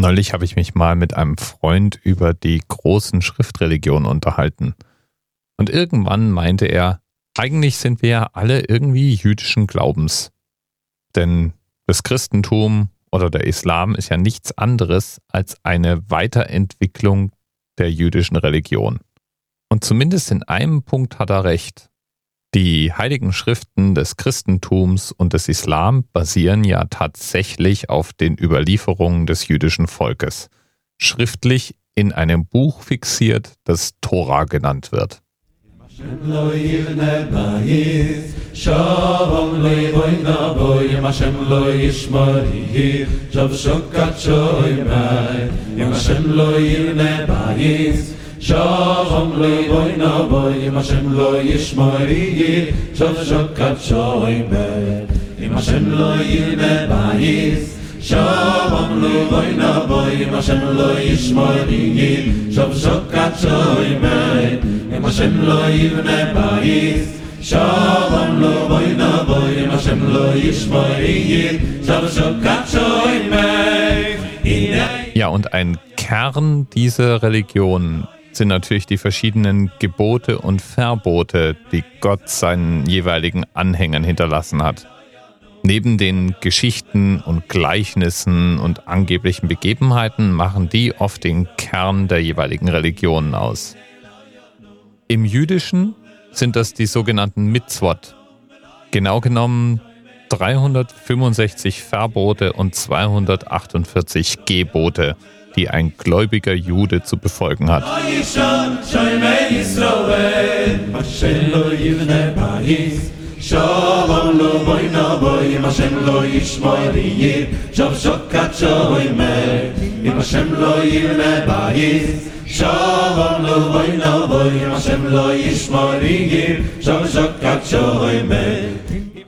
Neulich habe ich mich mal mit einem Freund über die großen Schriftreligionen unterhalten. Und irgendwann meinte er, eigentlich sind wir ja alle irgendwie jüdischen Glaubens. Denn das Christentum oder der Islam ist ja nichts anderes als eine Weiterentwicklung der jüdischen Religion. Und zumindest in einem Punkt hat er recht. Die heiligen Schriften des Christentums und des Islam basieren ja tatsächlich auf den Überlieferungen des jüdischen Volkes, schriftlich in einem Buch fixiert, das Tora genannt wird. Boy no boy im Hashem lo yishmari Shov shokat shoy be im Hashem lo yirne bayis Shalom loy boy no boy im Hashem lo yishmari Shov shokat shoy be im Hashem lo yirne bayis Shalom loy boy no boy im Hashem lo yishmari Shov shokat shoy be. Ja, und ein Kern dieser Religion sind natürlich die verschiedenen Gebote und Verbote, die Gott seinen jeweiligen Anhängern hinterlassen hat. Neben den Geschichten und Gleichnissen und angeblichen Begebenheiten machen die oft den Kern der jeweiligen Religionen aus. Im Jüdischen sind das die sogenannten Mitzvot. Genau genommen 365 Verbote und 248 Gebote, die ein gläubiger Jude zu befolgen hat.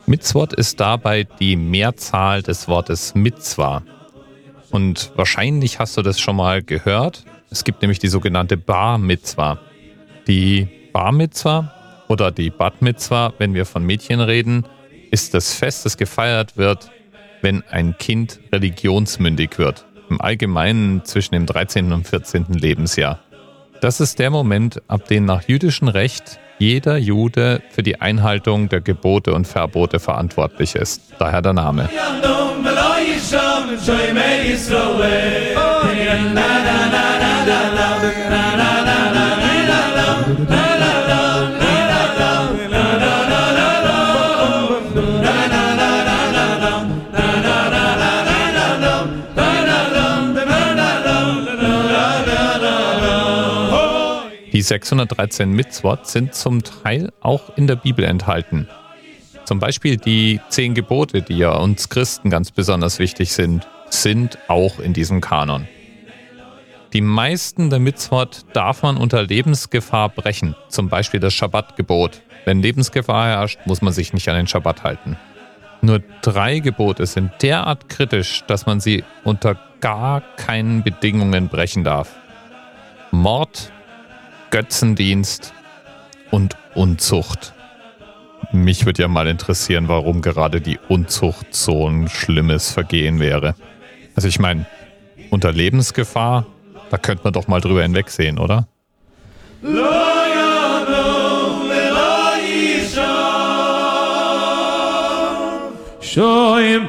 Mitzvot ist dabei die Mehrzahl des Wortes Mitzvah. Und wahrscheinlich hast du das schon mal gehört. Es gibt nämlich die sogenannte Bar Mitzvah. Die Bar Mitzvah oder die Bat Mitzvah, wenn wir von Mädchen reden, ist das Fest, das gefeiert wird, wenn ein Kind religionsmündig wird. Im Allgemeinen zwischen dem 13. und 14. Lebensjahr. Das ist der Moment, ab dem nach jüdischem Recht jeder Jude für die Einhaltung der Gebote und Verbote verantwortlich ist. Daher der Name. Die 613 Mitzvot sind zum Teil auch in der Bibel enthalten. Zum Beispiel die zehn Gebote, die ja uns Christen ganz besonders wichtig sind, sind auch in diesem Kanon. Die meisten der Mitzvot darf man unter Lebensgefahr brechen, zum Beispiel das Schabbatgebot. Wenn Lebensgefahr herrscht, muss man sich nicht an den Schabbat halten. Nur drei Gebote sind derart kritisch, dass man sie unter gar keinen Bedingungen brechen darf. Mord, Götzendienst und Unzucht. Mich würde ja mal interessieren, warum gerade die Unzucht so ein schlimmes Vergehen wäre. Also ich meine, unter Lebensgefahr, da könnte man doch mal drüber hinwegsehen, oder? Shoyim